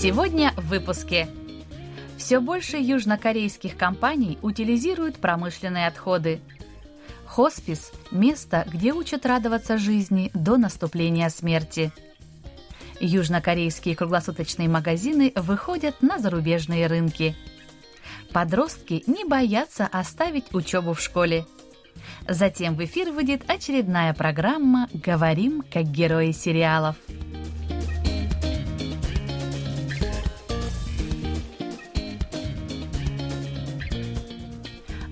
Сегодня в выпуске. Все больше южнокорейских компаний утилизируют промышленные отходы. Хоспис – место, где учат радоваться жизни до наступления смерти. Южнокорейские круглосуточные магазины выходят на зарубежные рынки. Подростки не боятся оставить учебу в школе. Затем в эфир выйдет очередная программа «Говорим как герои сериалов».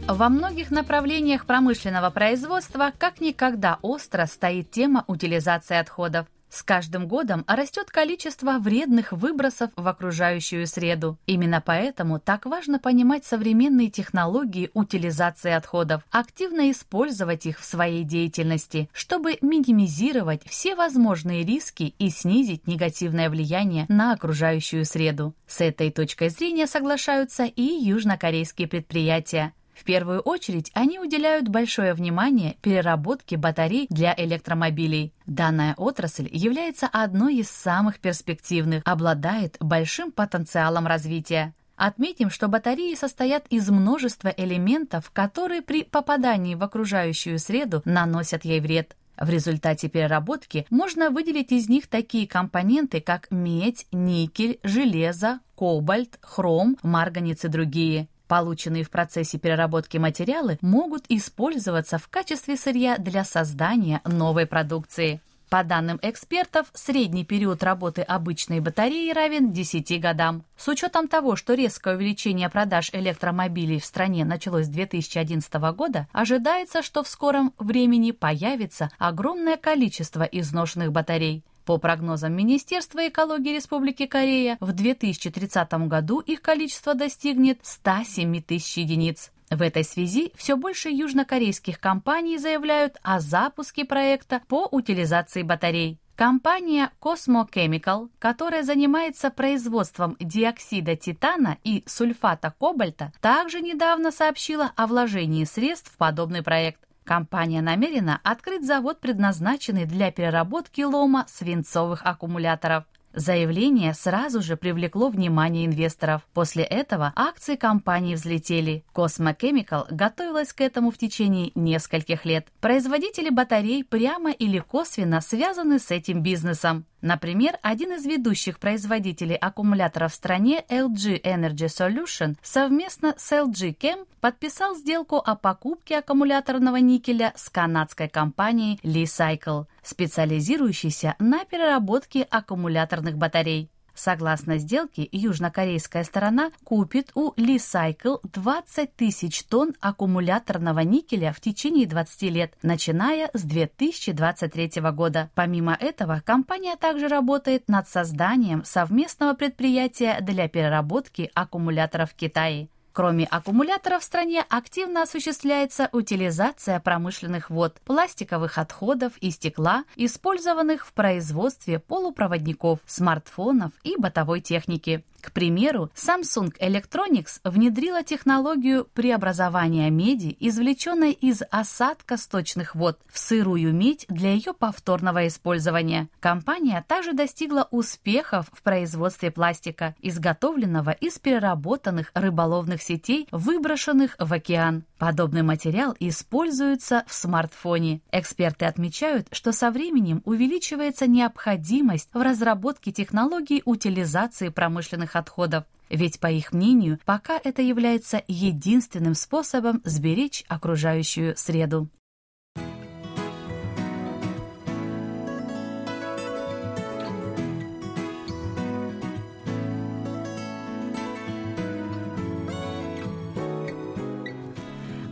Во многих направлениях промышленного производства как никогда остро стоит тема утилизации отходов. С каждым годом растет количество вредных выбросов в окружающую среду. Именно поэтому так важно понимать современные технологии утилизации отходов, активно использовать их в своей деятельности, чтобы минимизировать все возможные риски и снизить негативное влияние на окружающую среду. С этой точкой зрения соглашаются и южнокорейские предприятия. В первую очередь они уделяют большое внимание переработке батарей для электромобилей. Данная отрасль является одной из самых перспективных, обладает большим потенциалом развития. Отметим, что батареи состоят из множества элементов, которые при попадании в окружающую среду наносят ей вред. В результате переработки можно выделить из них такие компоненты, как медь, никель, железо, кобальт, хром, марганец и другие. Полученные в процессе переработки материалы могут использоваться в качестве сырья для создания новой продукции. По данным экспертов, средний период работы обычной батареи равен 10 годам. С учетом того, что резкое увеличение продаж электромобилей в стране началось с 2011 года, ожидается, что в скором времени появится огромное количество изношенных батарей. По прогнозам Министерства экологии Республики Корея, в 2030 году их количество достигнет 107 тысяч единиц. В этой связи все больше южнокорейских компаний заявляют о запуске проекта по утилизации батарей. Компания Cosmo Chemical, которая занимается производством диоксида титана и сульфата кобальта, также недавно сообщила о вложении средств в подобный проект. Компания намерена открыть завод, предназначенный для переработки лома свинцовых аккумуляторов. Заявление сразу же привлекло внимание инвесторов. После этого акции компании взлетели. Cosmo Chemical готовилась к этому в течение нескольких лет. Производители батарей прямо или косвенно связаны с этим бизнесом. Например, один из ведущих производителей аккумуляторов в стране LG Energy Solution совместно с LG Chem подписал сделку о покупке аккумуляторного никеля с канадской компанией Li Cycle, специализирующейся на переработке аккумуляторных батарей. Согласно сделке, южнокорейская сторона купит у Li Cycle 20 тысяч тонн аккумуляторного никеля в течение 20 лет, начиная с 2023 года. Помимо этого, компания также работает над созданием совместного предприятия для переработки аккумуляторов в Китае. Кроме аккумуляторов в стране активно осуществляется утилизация промышленных вод, пластиковых отходов и стекла, использованных в производстве полупроводников, смартфонов и бытовой техники. К примеру, Samsung Electronics внедрила технологию преобразования меди, извлеченной из осадка сточных вод, в сырую медь для ее повторного использования. Компания также достигла успехов в производстве пластика, изготовленного из переработанных рыболовных сетей, выброшенных в океан. Подобный материал используется в смартфоне. Эксперты отмечают, что со временем увеличивается необходимость в разработке технологий утилизации промышленных отходов. Ведь, по их мнению, пока это является единственным способом сберечь окружающую среду.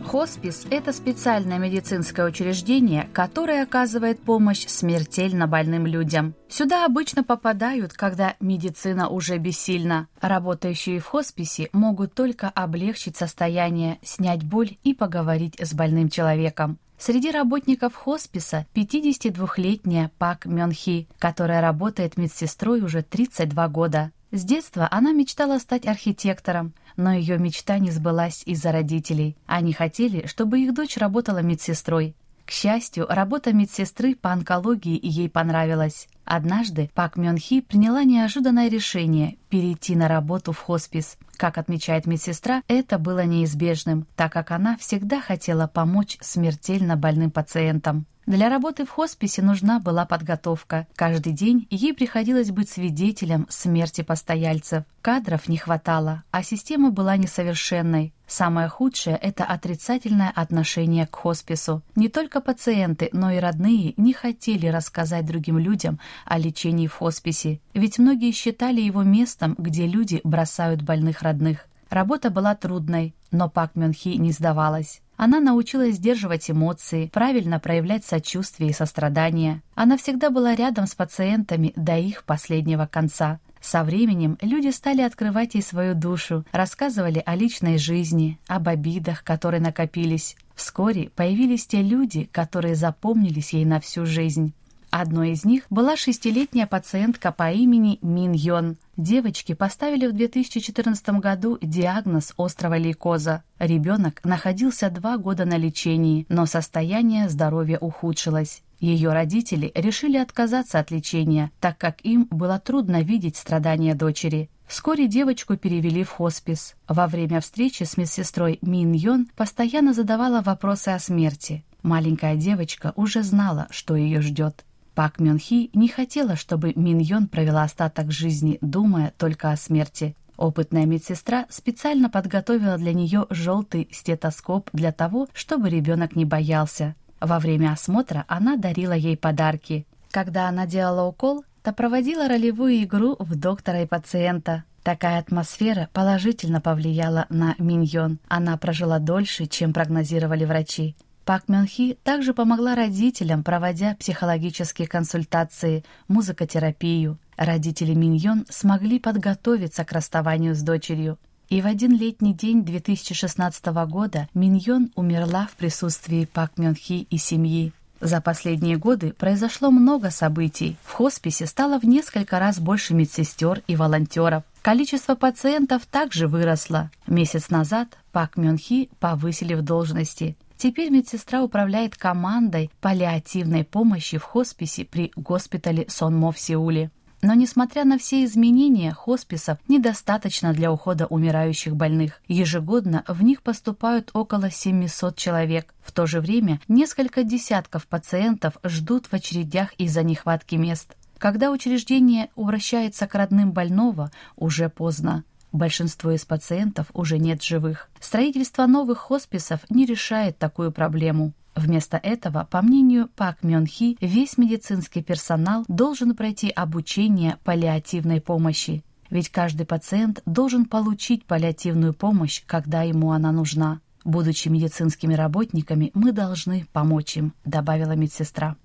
Хоспис – это специальное медицинское учреждение, которое оказывает помощь смертельно больным людям. Сюда обычно попадают, когда медицина уже бессильна. Работающие в хосписе могут только облегчить состояние, снять боль и поговорить с больным человеком. Среди работников хосписа 52-летняя Пак Мёнхи, которая работает медсестрой уже 32 года. С детства она мечтала стать архитектором, но ее мечта не сбылась из-за родителей. Они хотели, чтобы их дочь работала медсестрой. К счастью, работа медсестры по онкологии ей понравилась. Однажды Пак Мён Хи приняла неожиданное решение перейти на работу в хоспис. Как отмечает медсестра, это было неизбежным, так как она всегда хотела помочь смертельно больным пациентам. Для работы в хосписе нужна была подготовка. Каждый день ей приходилось быть свидетелем смерти постояльцев. Кадров не хватало, а система была несовершенной. Самое худшее – это отрицательное отношение к хоспису. Не только пациенты, но и родные не хотели рассказать другим людям о лечении в хосписе, ведь многие считали его местом, где люди бросают больных родных. Работа была трудной, но Пак Мёнхи не сдавалась. Она научилась сдерживать эмоции, правильно проявлять сочувствие и сострадание. Она всегда была рядом с пациентами до их последнего конца. Со временем люди стали открывать ей свою душу, рассказывали о личной жизни, об обидах, которые накопились. Вскоре появились те люди, которые запомнились ей на всю жизнь. Одной из них была шестилетняя пациентка по имени Мин Йон. Девочке поставили в 2014 году диагноз острого лейкоза. Ребенок находился два года на лечении, но состояние здоровья ухудшилось. Ее родители решили отказаться от лечения, так как им было трудно видеть страдания дочери. Вскоре девочку перевели в хоспис. Во время встречи с медсестрой Мин Йон постоянно задавала вопросы о смерти. Маленькая девочка уже знала, что ее ждет. Пак Мён Хи не хотела, чтобы Мин Йон провела остаток жизни, думая только о смерти. Опытная медсестра специально подготовила для нее желтый стетоскоп для того, чтобы ребенок не боялся. Во время осмотра она дарила ей подарки. Когда она делала укол, то проводила ролевую игру в доктора и пациента. Такая атмосфера положительно повлияла на Миньон. Она прожила дольше, чем прогнозировали врачи. Пак Мён Хи также помогла родителям, проводя психологические консультации, музыкотерапию. Родители Миньон смогли подготовиться к расставанию с дочерью. И в один летний день 2016 года Миньон умерла в присутствии Пак Мён Хи и семьи. За последние годы произошло много событий. В хосписе стало в несколько раз больше медсестер и волонтеров. Количество пациентов также выросло. Месяц назад Пак Мён Хи повысили в должности. Теперь медсестра управляет командой паллиативной помощи в хосписе при госпитале Сонмо в Сеуле. Но несмотря на все изменения, хосписов недостаточно для ухода умирающих больных. Ежегодно в них поступают около 700 человек. В то же время несколько десятков пациентов ждут в очередях из-за нехватки мест. Когда учреждение обращается к родным больного, уже поздно. Большинство из пациентов уже нет живых. Строительство новых хосписов не решает такую проблему. Вместо этого, по мнению Пак Мён Хи, весь медицинский персонал должен пройти обучение паллиативной помощи. Ведь каждый пациент должен получить паллиативную помощь, когда ему она нужна. Будучи медицинскими работниками, мы должны помочь им, добавила медсестра.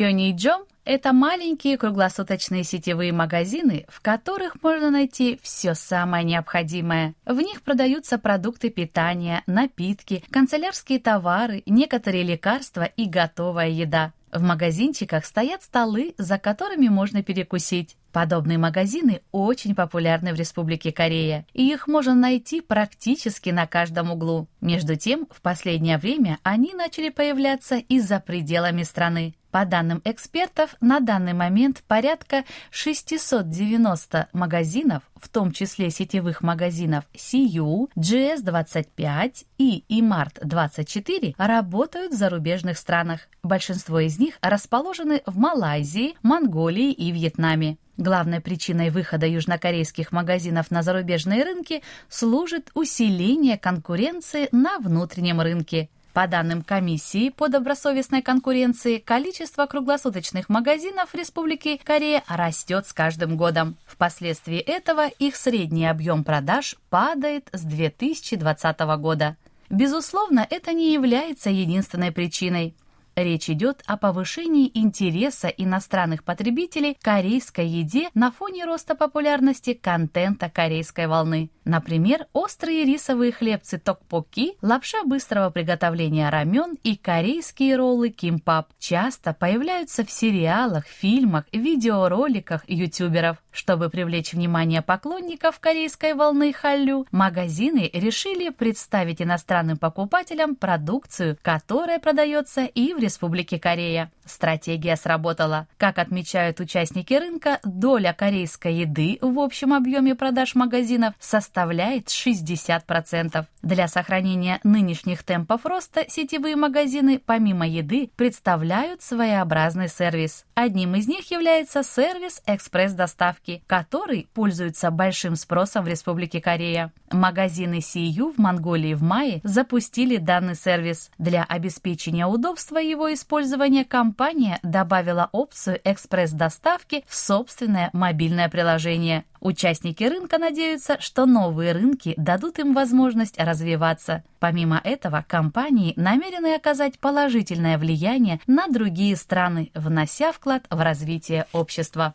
Пионейджом – это маленькие круглосуточные сетевые магазины, в которых можно найти все самое необходимое. В них продаются продукты питания, напитки, канцелярские товары, некоторые лекарства и готовая еда. В магазинчиках стоят столы, за которыми можно перекусить. Подобные магазины очень популярны в Республике Корея, и их можно найти практически на каждом углу. Между тем, в последнее время они начали появляться и за пределами страны. По данным экспертов, на данный момент порядка 690 магазинов, в том числе сетевых магазинов CU, GS25 и eMart24, работают в зарубежных странах. Большинство из них расположены в Малайзии, Монголии и Вьетнаме. Главной причиной выхода южнокорейских магазинов на зарубежные рынки служит усиление конкуренции на внутреннем рынке. По данным комиссии по добросовестной конкуренции, количество круглосуточных магазинов Республики Корея растет с каждым годом. Впоследствии этого их средний объем продаж падает с 2020 года. Безусловно, это не является единственной причиной. Речь идет о повышении интереса иностранных потребителей к корейской еде на фоне роста популярности контента корейской волны. Например, острые рисовые хлебцы токпоки, лапша быстрого приготовления рамен и корейские роллы кимпап часто появляются в сериалах, фильмах, видеороликах ютуберов. Чтобы привлечь внимание поклонников корейской волны халлю, магазины решили представить иностранным покупателям продукцию, которая продается и в Республике Корея. Стратегия сработала. Как отмечают участники рынка, доля корейской еды в общем объеме продаж магазинов составляет 60%. Для сохранения нынешних темпов роста сетевые магазины помимо еды представляют своеобразный сервис. Одним из них является сервис экспресс-доставки, который пользуется большим спросом в Республике Корея. Магазины CU в Монголии в мае запустили данный сервис. Для обеспечения удобства его использования компания добавила опцию экспресс-доставки в собственное мобильное приложение. Участники рынка надеются, что новые рынки дадут им возможность развиваться. Помимо этого, компании намерены оказать положительное влияние на другие страны, внося вклад в развитие общества.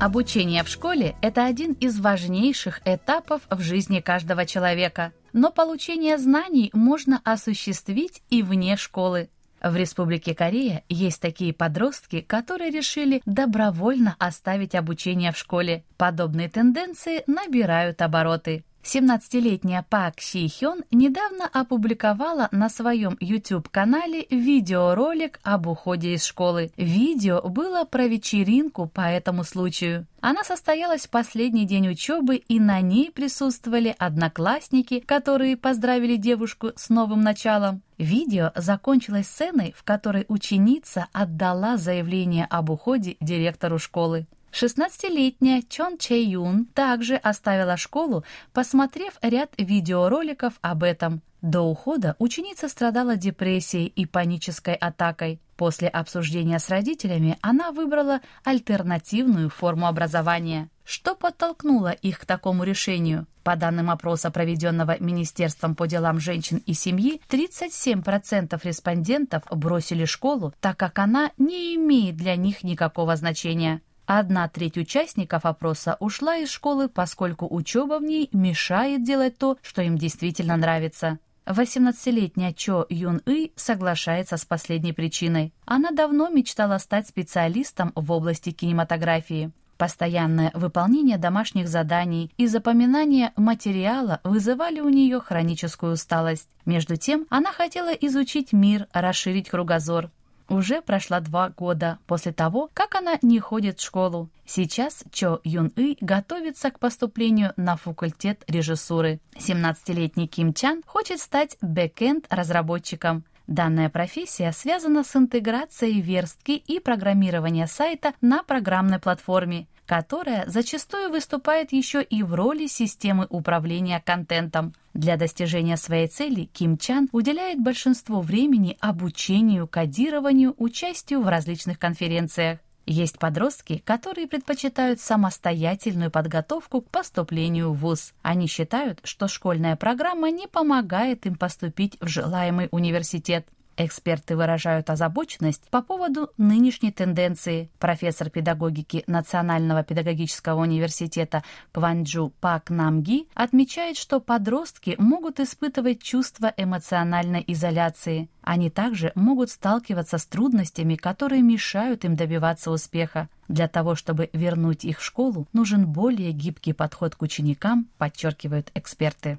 Обучение в школе – это один из важнейших этапов в жизни каждого человека. Но получение знаний можно осуществить и вне школы. В Республике Корея есть такие подростки, которые решили добровольно оставить обучение в школе. Подобные тенденции набирают обороты. 17-летняя Пак Си Хён недавно опубликовала на своем YouTube-канале видеоролик об уходе из школы. Видео было про вечеринку по этому случаю. Она состоялась в последний день учебы, и на ней присутствовали одноклассники, которые поздравили девушку с новым началом. Видео закончилось сценой, в которой ученица отдала заявление об уходе директору школы. 16-летняя Чон Чэ Юн также оставила школу, посмотрев ряд видеороликов об этом. До ухода ученица страдала депрессией и панической атакой. После обсуждения с родителями она выбрала альтернативную форму образования. Что подтолкнуло их к такому решению? По данным опроса, проведенного Министерством по делам женщин и семьи, 37% респондентов бросили школу, так как она не имеет для них никакого значения. Одна треть участников опроса ушла из школы, поскольку учеба в ней мешает делать то, что им действительно нравится. 18-летняя Чо Юн И соглашается с последней причиной. Она давно мечтала стать специалистом в области кинематографии. Постоянное выполнение домашних заданий и запоминание материала вызывали у нее хроническую усталость. Между тем, она хотела изучить мир, расширить кругозор. Уже прошла два года после того, как она не ходит в школу. Сейчас Чо Юн И готовится к поступлению на факультет режиссуры. 17-летний Ким Чан хочет стать бэкенд-разработчиком. Данная профессия связана с интеграцией верстки и программирования сайта на программной платформе, которая зачастую выступает еще и в роли системы управления контентом. Для достижения своей цели Ким Чан уделяет большинство времени обучению, кодированию, участию в различных конференциях. Есть подростки, которые предпочитают самостоятельную подготовку к поступлению в ВУЗ. Они считают, что школьная программа не помогает им поступить в желаемый университет. Эксперты выражают озабоченность по поводу нынешней тенденции. Профессор педагогики Национального педагогического университета Кванджу Пак Намги отмечает, что подростки могут испытывать чувство эмоциональной изоляции. Они также могут сталкиваться с трудностями, которые мешают им добиваться успеха. Для того, чтобы вернуть их в школу, нужен более гибкий подход к ученикам, подчеркивают эксперты.